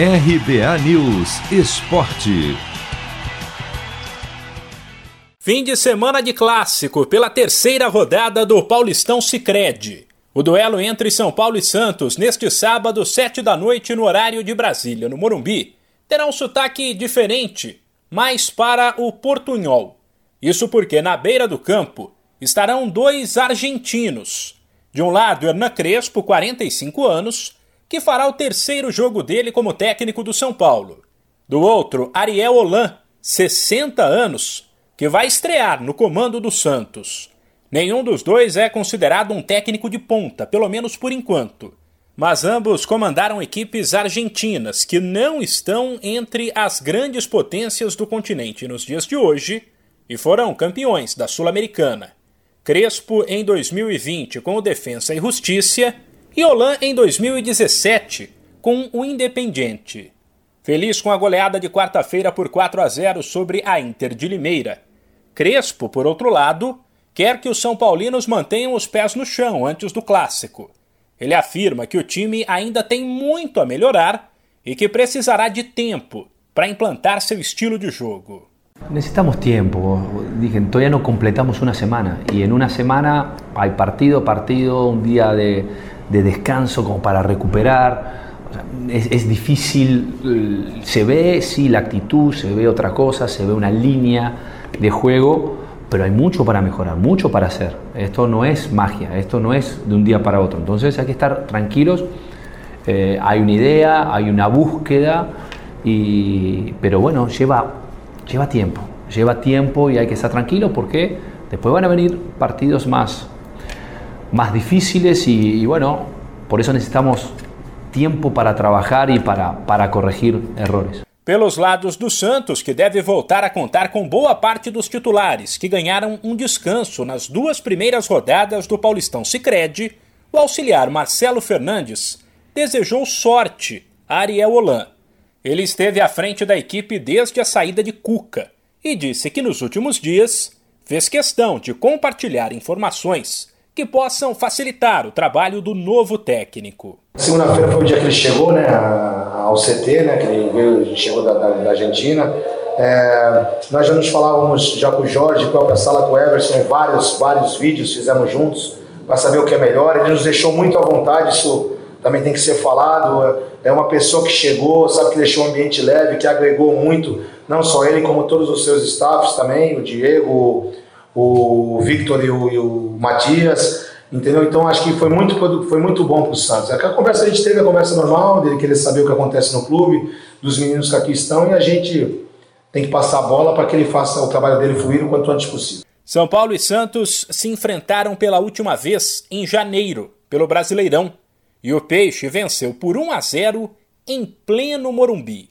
RBA News Esporte. Fim de semana de clássico pela terceira rodada do Paulistão Sicredi. O duelo entre São Paulo e Santos neste sábado, sete da noite, no horário de Brasília, no Morumbi, terá um sotaque diferente, mais para o portunhol. Isso porque na beira do campo estarão dois argentinos. De um lado, Hernan Crespo, 45 anos, que fará o terceiro jogo dele como técnico do São Paulo. Do outro, Ariel Holan, 60 anos, que vai estrear no comando do Santos. Nenhum dos dois é considerado um técnico de ponta, pelo menos por enquanto. Mas ambos comandaram equipes argentinas que não estão entre as grandes potências do continente nos dias de hoje e foram campeões da Sul-Americana. Crespo em 2020 com o Defensa e Justiça e Olan em 2017 com o Independiente. Feliz com a goleada de quarta-feira por 4 a 0 sobre a Inter de Limeira. Crespo, por outro lado, quer que os São Paulinos mantenham os pés no chão antes do clássico. Ele afirma que o time ainda tem muito a melhorar e que precisará de tempo para implantar seu estilo de jogo. Necesitamos tiempo, dije, todavía no completamos una semana y en una semana hay partido, partido, un día de, de descanso como para recuperar. Es, es, difícil, se ve sí la actitud, se ve otra cosa, se ve una línea de juego, pero hay mucho para mejorar, mucho para hacer. Esto no es magia, esto no es de un día para otro. Entonces hay que estar tranquilos, eh, hay una idea, hay una búsqueda, y, pero bueno, lleva, lleva tiempo, lleva tiempo y hay que estar tranquilo porque después van a venir partidos más más difíciles y, y, bueno, por eso necesitamos tiempo para trabajar y para, para corregir errores. Pelos lados do Santos, que deve voltar a contar com boa parte dos titulares que ganharam um descanso nas duas primeiras rodadas do Paulistão Sicredi, o auxiliar Marcelo Fernandes desejou sorte a Ariel Holan. Ele esteve à frente da equipe desde a saída de Cuca e disse que nos últimos dias fez questão de compartilhar informações que possam facilitar o trabalho do novo técnico. Segunda-feira foi o dia que ele chegou né, ao CT, né, que ele veio, chegou da, da, da Argentina. É, nós já nos falávamos já com o Jorge, com a sala com o Everson, vários, vários vídeos fizemos juntos para saber o que é melhor. Ele nos deixou muito à vontade, isso também tem que ser falado. É uma pessoa que chegou, sabe que deixou o ambiente leve, que agregou muito, não só ele, como todos os seus staffs também, o Diego, o Victor e o, e o Matias, entendeu? Então acho que foi muito, foi muito bom para o Santos. A conversa a gente teve a conversa normal, dele querer saber o que acontece no clube, dos meninos que aqui estão, e a gente tem que passar a bola para que ele faça o trabalho dele fluir o quanto antes possível. São Paulo e Santos se enfrentaram pela última vez em janeiro, pelo Brasileirão, e o Peixe venceu por 1 a 0 em pleno Morumbi.